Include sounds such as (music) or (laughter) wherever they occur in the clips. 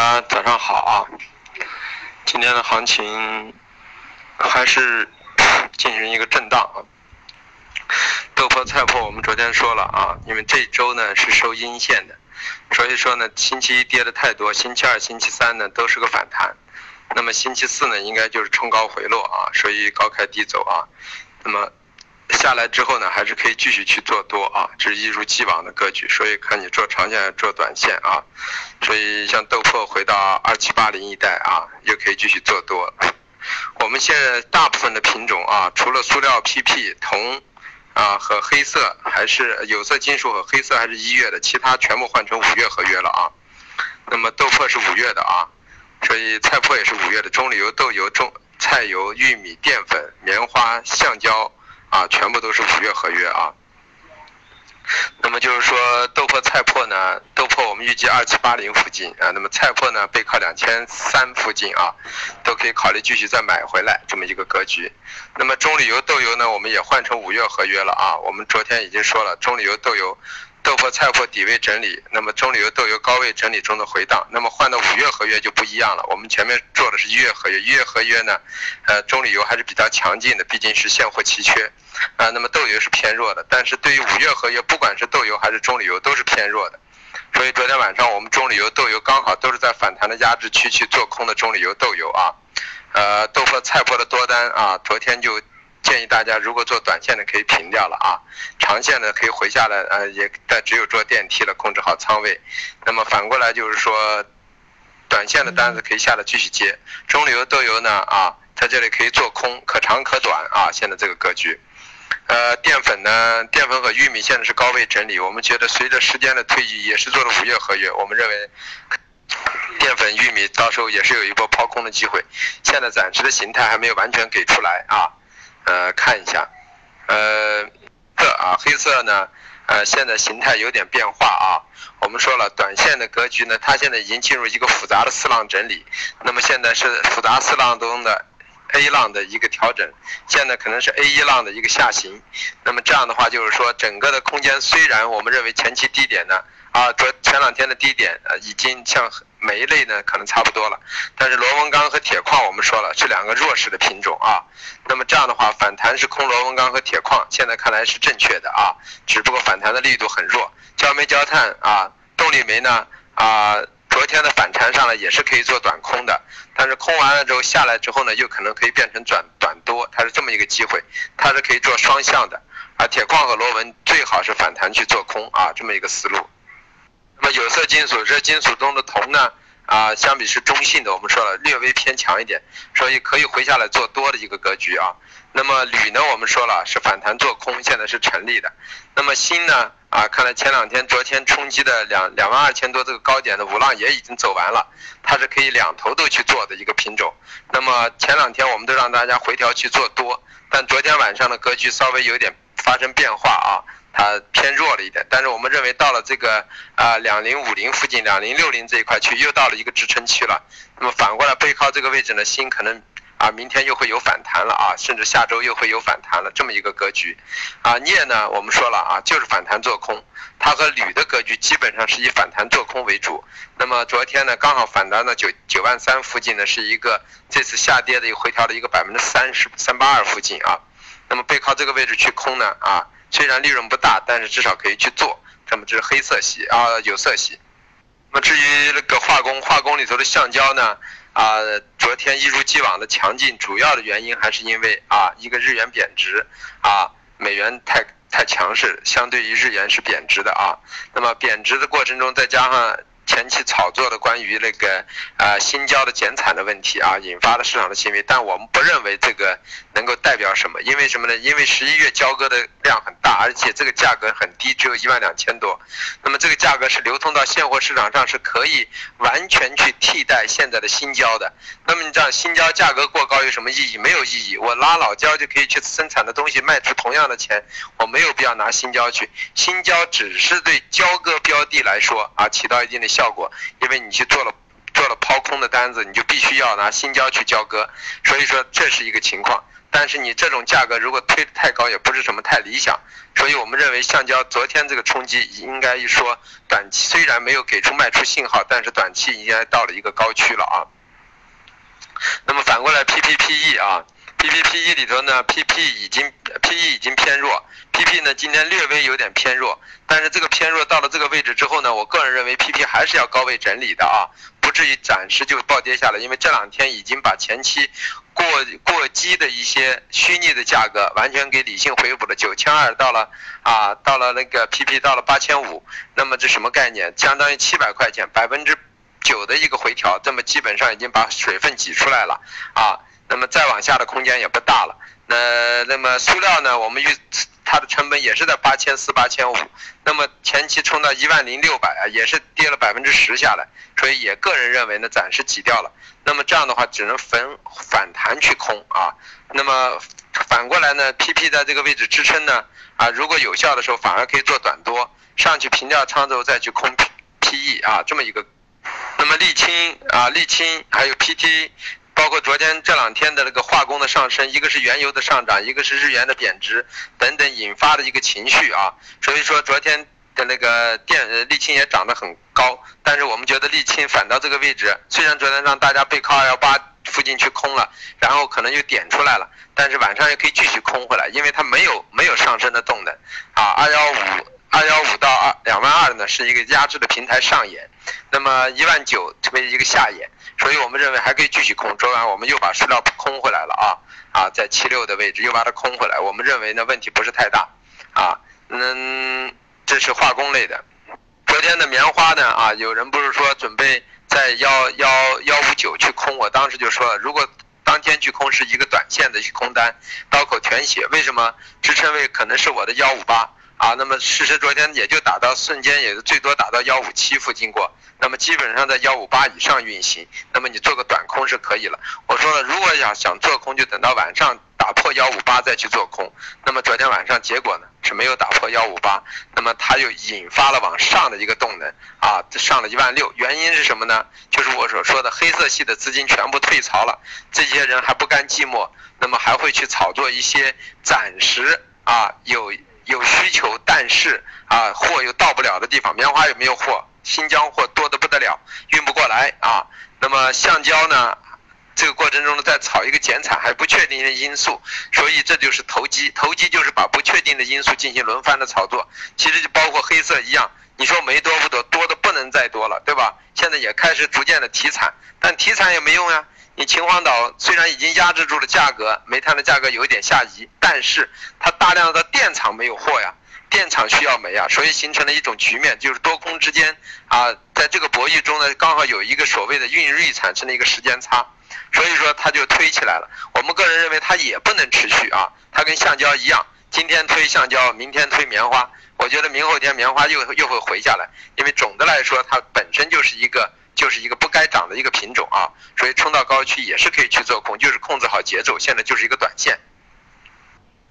大家早上好啊！今天的行情还是 (clears throat) 进行一个震荡啊。豆粕、菜粕我们昨天说了啊，因为这周呢是收阴线的，所以说呢星期一跌的太多，星期二、星期三呢都是个反弹，那么星期四呢应该就是冲高回落啊，所以高开低走啊，那么。下来之后呢，还是可以继续去做多啊，这是一如既往的格局。所以看你做长线做短线啊，所以像豆粕回到二七八零一带啊，又可以继续做多。我们现在大部分的品种啊，除了塑料 PP 铜啊和黑色，还是有色金属和黑色还是一月的，其他全部换成五月合约了啊。那么豆粕是五月的啊，所以菜粕也是五月的，棕榈油、豆油、中菜油、玉米淀粉、棉花、橡胶。啊，全部都是五月合约啊。那么就是说，豆粕、菜粕呢，豆粕我们预计二七八零附近啊，那么菜粕呢背靠两千三附近啊，都可以考虑继续再买回来这么一个格局。那么中榈油、豆油呢，我们也换成五月合约了啊。我们昨天已经说了，中榈油、豆油。豆粕、菜粕底位整理，那么中油、豆油高位整理中的回档，那么换到五月合约就不一样了。我们前面做的是一月合约，一月合约呢，呃，中铝油还是比较强劲的，毕竟是现货奇缺，啊，那么豆油是偏弱的。但是对于五月合约，不管是豆油还是中铝油，都是偏弱的。所以昨天晚上我们中铝油、豆油刚好都是在反弹的压制区去做空的中铝油、豆油啊，呃，豆粕、菜粕的多单啊，昨天就。建议大家，如果做短线的可以平掉了啊，长线的可以回下来，呃，也但只有坐电梯了，控制好仓位。那么反过来就是说，短线的单子可以下来继续接。中流豆油呢啊，在这里可以做空，可长可短啊，现在这个格局。呃，淀粉呢，淀粉和玉米现在是高位整理，我们觉得随着时间的推移，也是做了五月合约，我们认为淀粉、玉米到时候也是有一波抛空的机会。现在暂时的形态还没有完全给出来啊。呃，看一下，呃，色啊，黑色呢，呃，现在形态有点变化啊。我们说了，短线的格局呢，它现在已经进入一个复杂的四浪整理。那么现在是复杂四浪中的 A 浪的一个调整，现在可能是 A 一浪的一个下行。那么这样的话，就是说整个的空间虽然我们认为前期低点呢，啊，昨前两天的低点呃，已经向。每一类呢可能差不多了，但是螺纹钢和铁矿我们说了是两个弱势的品种啊。那么这样的话反弹是空螺纹钢和铁矿，现在看来是正确的啊，只不过反弹的力度很弱。焦煤焦炭啊，动力煤呢啊，昨天的反弹上来也是可以做短空的，但是空完了之后下来之后呢，又可能可以变成转短多，它是这么一个机会，它是可以做双向的。啊，铁矿和螺纹最好是反弹去做空啊，这么一个思路。那么有色金属，这金属中的铜呢，啊，相比是中性的，我们说了略微偏强一点，所以可以回下来做多的一个格局啊。那么铝呢，我们说了是反弹做空，现在是成立的。那么锌呢，啊，看来前两天、昨天冲击的两两万二千多这个高点的五浪也已经走完了，它是可以两头都去做的一个品种。那么前两天我们都让大家回调去做多，但昨天晚上的格局稍微有点发生变化啊。它偏弱了一点，但是我们认为到了这个啊两零五零附近，两零六零这一块区又到了一个支撑区了。那么反过来背靠这个位置呢，锌可能啊明天又会有反弹了啊，甚至下周又会有反弹了这么一个格局。啊镍呢，我们说了啊，就是反弹做空，它和铝的格局基本上是以反弹做空为主。那么昨天呢，刚好反弹到九九万三附近呢，是一个这次下跌的一个回调的一个百分之三十三八二附近啊。那么背靠这个位置去空呢啊。虽然利润不大，但是至少可以去做。那么这是黑色系啊，有色系。那么至于那个化工，化工里头的橡胶呢？啊，昨天一如既往的强劲，主要的原因还是因为啊，一个日元贬值，啊，美元太太强势，相对于日元是贬值的啊。那么贬值的过程中，再加上。前期炒作的关于那个呃新交的减产的问题啊，引发了市场的行为，但我们不认为这个能够代表什么，因为什么呢？因为十一月交割的量很大，而且这个价格很低，只有一万两千多，那么这个价格是流通到现货市场上是可以完全去替代现在的新交的。那么你这样新交价格过高有什么意义？没有意义。我拉老交就可以去生产的东西卖出同样的钱，我没有必要拿新交去。新交只是对交割标的来说啊起到一定的效。果，因为你去做了做了抛空的单子，你就必须要拿新胶去交割，所以说这是一个情况。但是你这种价格如果推得太高，也不是什么太理想。所以我们认为橡胶昨天这个冲击应该一说短期虽然没有给出卖出信号，但是短期应该到了一个高区了啊。那么反过来 PPPE 啊，PPPE 里头呢，PP 已经 PE 已经偏弱，PP 呢今天略微有点偏弱，但是这个偏弱到了这个位置之后呢，我个人认为 PP 还是要高位整理的啊，不至于暂时就暴跌下来，因为这两天已经把前期过过激的一些虚拟的价格完全给理性回补了，九千二到了啊，到了那个 PP 到了八千五，那么这什么概念？相当于七百块钱，百分之。九的一个回调，这么基本上已经把水分挤出来了啊，那么再往下的空间也不大了。那那么塑料呢，我们预它的成本也是在八千四、八千五，那么前期冲到一万零六百啊，也是跌了百分之十下来，所以也个人认为呢，暂时挤掉了。那么这样的话，只能反反弹去空啊。那么反过来呢，PP 在这个位置支撑呢啊，如果有效的时候，反而可以做短多，上去平掉仓之后再去空 PE 啊，这么一个。那么沥青啊，沥青还有 PT，包括昨天这两天的那个化工的上升，一个是原油的上涨，一个是日元的贬值等等引发的一个情绪啊。所以说昨天的那个电沥青也涨得很高，但是我们觉得沥青反到这个位置，虽然昨天让大家背靠二幺八附近去空了，然后可能又点出来了，但是晚上又可以继续空回来，因为它没有没有上升的动能啊。二幺五二幺五到二两万二呢是一个压制的平台上沿。那么一万九成为一个下沿，所以我们认为还可以继续空。昨晚我们又把塑料空回来了啊啊，在七六的位置又把它空回来，我们认为呢问题不是太大啊。嗯，这是化工类的。昨天的棉花呢啊，有人不是说准备在幺幺幺五九去空，我当时就说了，如果当天去空是一个短线的去空单，刀口全血。为什么支撑位可能是我的幺五八？啊，那么事实昨天也就打到瞬间，也是最多打到幺五七附近过，那么基本上在幺五八以上运行，那么你做个短空是可以了。我说了，如果想想做空，就等到晚上打破幺五八再去做空。那么昨天晚上结果呢是没有打破幺五八，那么它又引发了往上的一个动能啊，上了一万六。原因是什么呢？就是我所说的黑色系的资金全部退潮了，这些人还不甘寂寞，那么还会去炒作一些暂时啊有。有需求，但是啊，货又到不了的地方，棉花有没有货？新疆货多的不得了，运不过来啊。那么橡胶呢？这个过程中呢，在炒一个减产还不确定的因素，所以这就是投机。投机就是把不确定的因素进行轮番的炒作。其实就包括黑色一样，你说没多不多，多的不能再多了，对吧？现在也开始逐渐的提产，但提产也没用呀。你秦皇岛虽然已经压制住了价格，煤炭的价格有一点下移，但是它大量的电厂没有货呀，电厂需要煤啊，所以形成了一种局面，就是多空之间啊，在这个博弈中呢，刚好有一个所谓的运锐产生了一个时间差，所以说它就推起来了。我们个人认为它也不能持续啊，它跟橡胶一样，今天推橡胶，明天推棉花，我觉得明后天棉花又又会回下来，因为总的来说它本身就是一个。就是一个不该涨的一个品种啊，所以冲到高区也是可以去做空，就是控制好节奏。现在就是一个短线。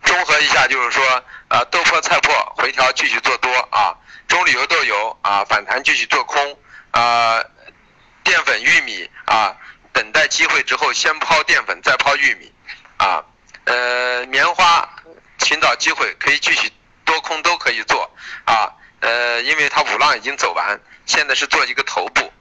综合一下就是说，呃，豆粕、菜粕回调继续做多啊，中铝油豆油啊反弹继续做空啊，淀粉、玉米啊等待机会之后先抛淀粉再抛玉米啊，呃，棉花寻找机会可以继续多空都可以做啊，呃，因为它五浪已经走完，现在是做一个头部。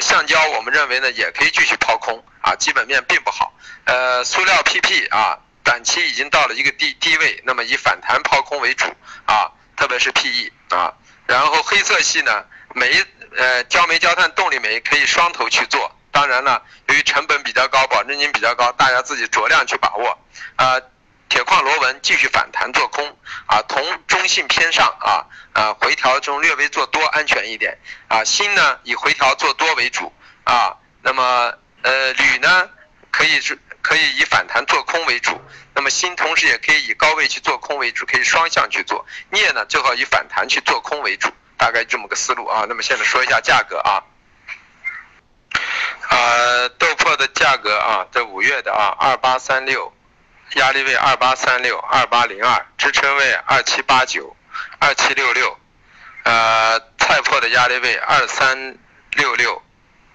橡胶，我们认为呢，也可以继续抛空啊，基本面并不好。呃，塑料 PP 啊，短期已经到了一个低低位，那么以反弹抛空为主啊，特别是 PE 啊。然后黑色系呢，煤呃焦煤焦炭动力煤可以双头去做，当然了，由于成本比较高，保证金比较高，大家自己酌量去把握啊。铁矿螺纹继续反弹做空啊，铜中性偏上啊啊，回调中略微做多安全一点啊。锌呢以回调做多为主啊，那么呃铝呢可以是可以以反弹做空为主，那么锌同时也可以以高位去做空为主，可以双向去做。镍呢最好以反弹去做空为主，大概这么个思路啊。那么现在说一下价格啊，啊豆粕的价格啊，这五月的啊二八三六。压力位二八三六、二八零二，支撑位二七八九、二七六六。呃，菜粕的压力位二三六六、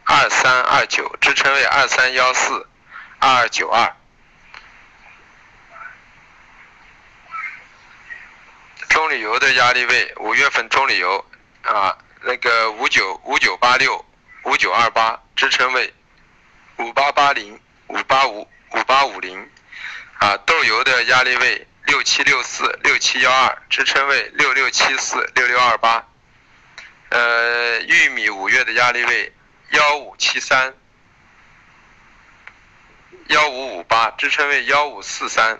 二三二九，支撑位二三幺四、二二九二。中石油的压力位五月份中石油啊，那个五九五九八六、五九二八，支撑位五八八零、五八五五八五零。啊，豆油的压力位六七六四六七幺二支撑位六六七四六六二八，呃，玉米五月的压力位幺五七三幺五五八支撑位幺五四三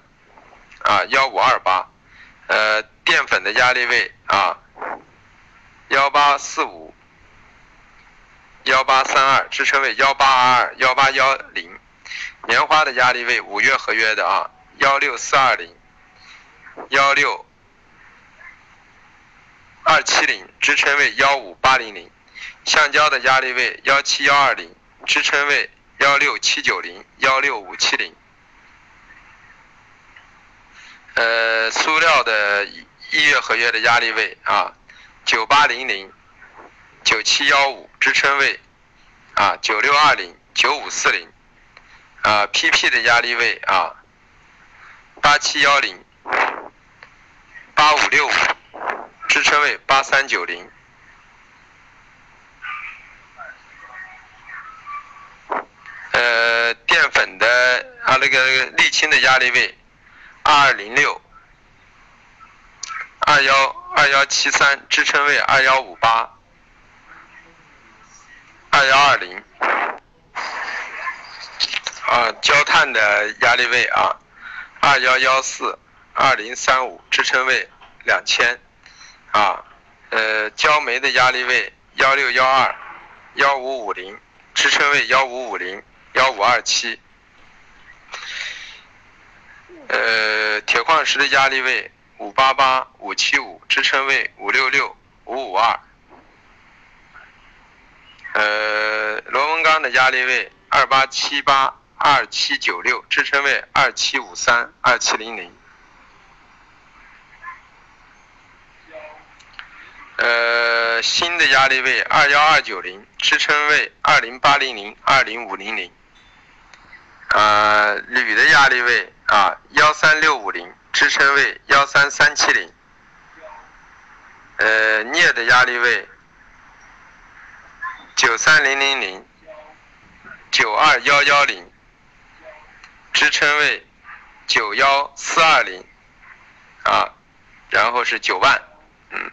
啊幺五二八，呃。淀粉的压力位啊，幺八四五，幺八三二，支撑位幺八二二，幺八幺零。棉花的压力位五月合约的啊，幺六四二零，幺六二七零，支撑位幺五八零零。橡胶的压力位幺七幺二零，支撑位幺六七九零，幺六五七零。呃，塑料的。一月合约的压力位啊，九八零零，九七幺五支撑位啊，九六二零，九五四零啊，PP 的压力位啊，八七幺零，八五六五支撑位八三九零，呃，淀粉的啊那个沥青的压力位二二零六。二幺二幺七三支撑位二幺五八，二幺二零，啊，焦炭的压力位啊，二幺幺四二零三五支撑位两千，啊，呃，焦煤的压力位幺六幺二幺五五零支撑位幺五五零幺五二七，呃，铁矿石的压力位。五八八五七五支撑位五六六五五二，呃，螺纹钢的压力位二八七八二七九六支撑位二七五三二七零零，呃，锌的压力位二幺二九零支撑位二零八零零二零五零零，啊，铝的压力位啊幺三六五零。支撑位幺三三七零，呃，镍的压力位九三零零零，九二幺幺零，支撑位九幺四二零，啊，然后是九万，嗯。